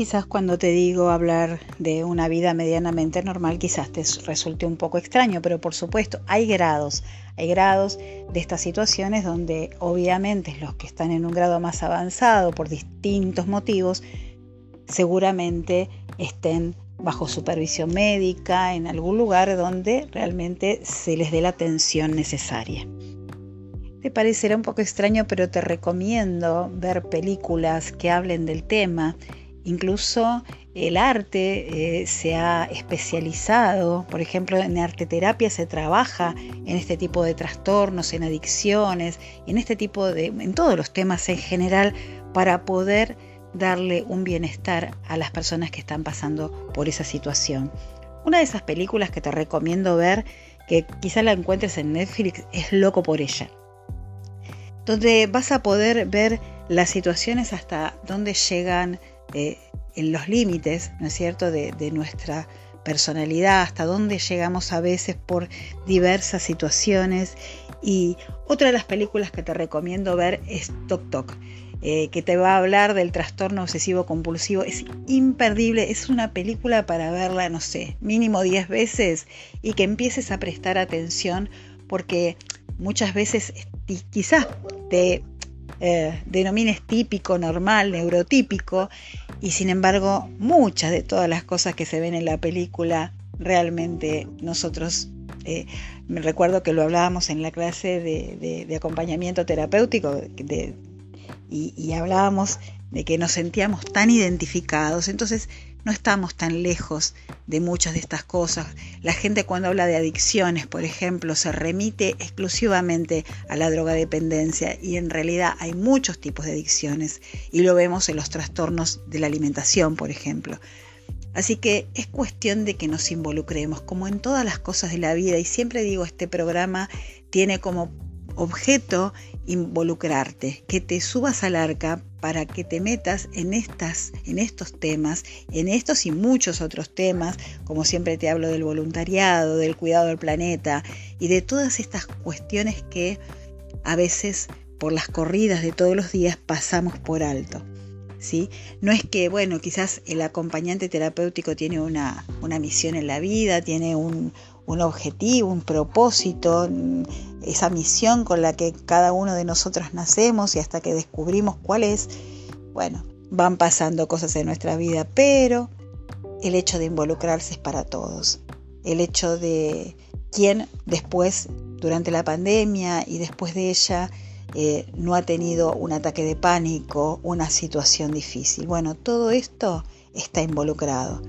quizás cuando te digo hablar de una vida medianamente normal, quizás te resulte un poco extraño, pero por supuesto hay grados, hay grados de estas situaciones donde obviamente los que están en un grado más avanzado por distintos motivos, seguramente estén bajo supervisión médica en algún lugar donde realmente se les dé la atención necesaria. Te parecerá un poco extraño, pero te recomiendo ver películas que hablen del tema Incluso el arte eh, se ha especializado, por ejemplo, en arteterapia se trabaja en este tipo de trastornos, en adicciones, en este tipo de, en todos los temas en general, para poder darle un bienestar a las personas que están pasando por esa situación. Una de esas películas que te recomiendo ver, que quizá la encuentres en Netflix, es Loco por ella, donde vas a poder ver las situaciones hasta donde llegan eh, en los límites, ¿no es cierto?, de, nuestra personalidad, hasta dónde llegamos a veces por diversas situaciones. Y otra de las películas que te recomiendo ver es Tok Tok, eh, que te va a hablar del trastorno obsesivo compulsivo. Es imperdible, es una película para verla, no sé, mínimo 10 veces y que empieces a prestar atención porque muchas veces quizás te eh, denomines típico, normal, neurotípico, y sin embargo muchas de todas las cosas que se ven en la película realmente nosotros, eh, me recuerdo que lo hablábamos en la clase de, acompañamiento terapéutico y, y hablábamos de que nos sentíamos tan identificados, entonces no estamos tan lejos de muchas de estas cosas. La gente cuando habla de adicciones, por ejemplo, se remite exclusivamente a la drogadependencia y en realidad hay muchos tipos de adicciones y lo vemos en los trastornos de la alimentación, por ejemplo. Así que es cuestión de que nos involucremos, como en todas las cosas de la vida, y siempre digo, este programa tiene como objeto involucrarte, que te subas al arca para que te metas en estas en estos temas, en estos y muchos otros temas, como siempre te hablo del voluntariado, del cuidado del planeta y de todas estas cuestiones que a veces por las corridas de todos los días pasamos por alto. ¿Sí? No es que, bueno, quizás el acompañante terapéutico tiene una, una misión en la vida, tiene un, un objetivo, un propósito, esa misión con la que cada uno de nosotros nacemos y hasta que descubrimos cuál es, bueno, van pasando cosas en nuestra vida, pero el hecho de involucrarse es para todos. El hecho de quién después, durante la pandemia y después de ella, eh, no ha tenido un ataque de pánico, una situación difícil. Bueno, todo esto está involucrado.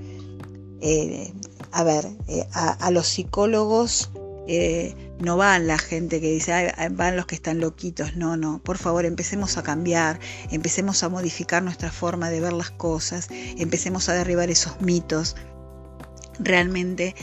Eh, a ver, eh, a, los psicólogos no van la gente que dice, van los que están loquitos. No, no, por favor, empecemos a cambiar, empecemos a modificar nuestra forma de ver las cosas, empecemos a derribar esos mitos. Realmente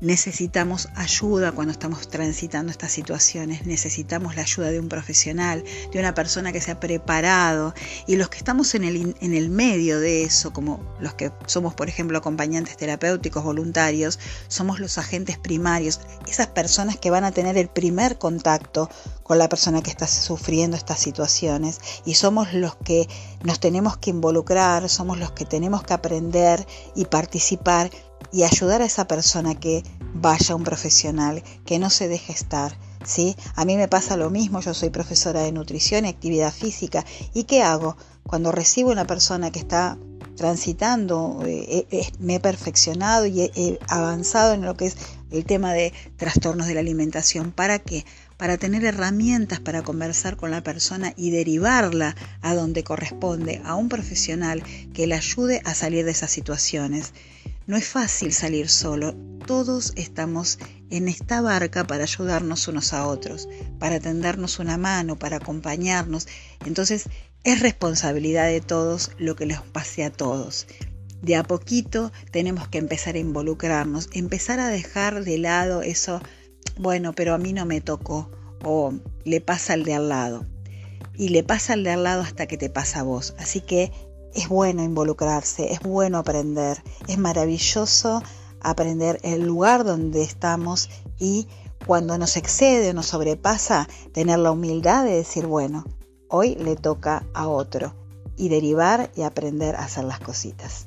necesitamos ayuda cuando estamos transitando estas situaciones, necesitamos la ayuda de un profesional, de una persona que se ha preparado. Y los que estamos en el, en el medio de eso, como los que somos, por ejemplo, acompañantes terapéuticos voluntarios, somos los agentes primarios, esas personas que van a tener el primer contacto con la persona que está sufriendo estas situaciones. Y somos los que nos tenemos que involucrar, somos los que tenemos que aprender y participar y ayudar a esa persona que vaya a un profesional, que no se deje estar. ¿sí? A mí me pasa lo mismo, yo soy profesora de nutrición y actividad física. ¿Y qué hago? Cuando recibo una persona que está transitando, eh, eh, me he perfeccionado y he, avanzado en lo que es el tema de trastornos de la alimentación. ¿Para qué? Para tener herramientas para conversar con la persona y derivarla a donde corresponde, a un profesional que le ayude a salir de esas situaciones. No es fácil salir solo. Todos estamos en esta barca para ayudarnos unos a otros, para tendernos una mano, para acompañarnos. Entonces es responsabilidad de todos lo que les pase a todos. De a poquito tenemos que empezar a involucrarnos, empezar a dejar de lado eso, bueno, pero a mí no me tocó o le pasa al de al lado. Y le pasa al de al lado hasta que te pasa a vos. Así que es bueno involucrarse, es bueno aprender, es maravilloso aprender el lugar donde estamos y cuando nos excede o nos sobrepasa, tener la humildad de decir, bueno, hoy le toca a otro y derivar y aprender a hacer las cositas.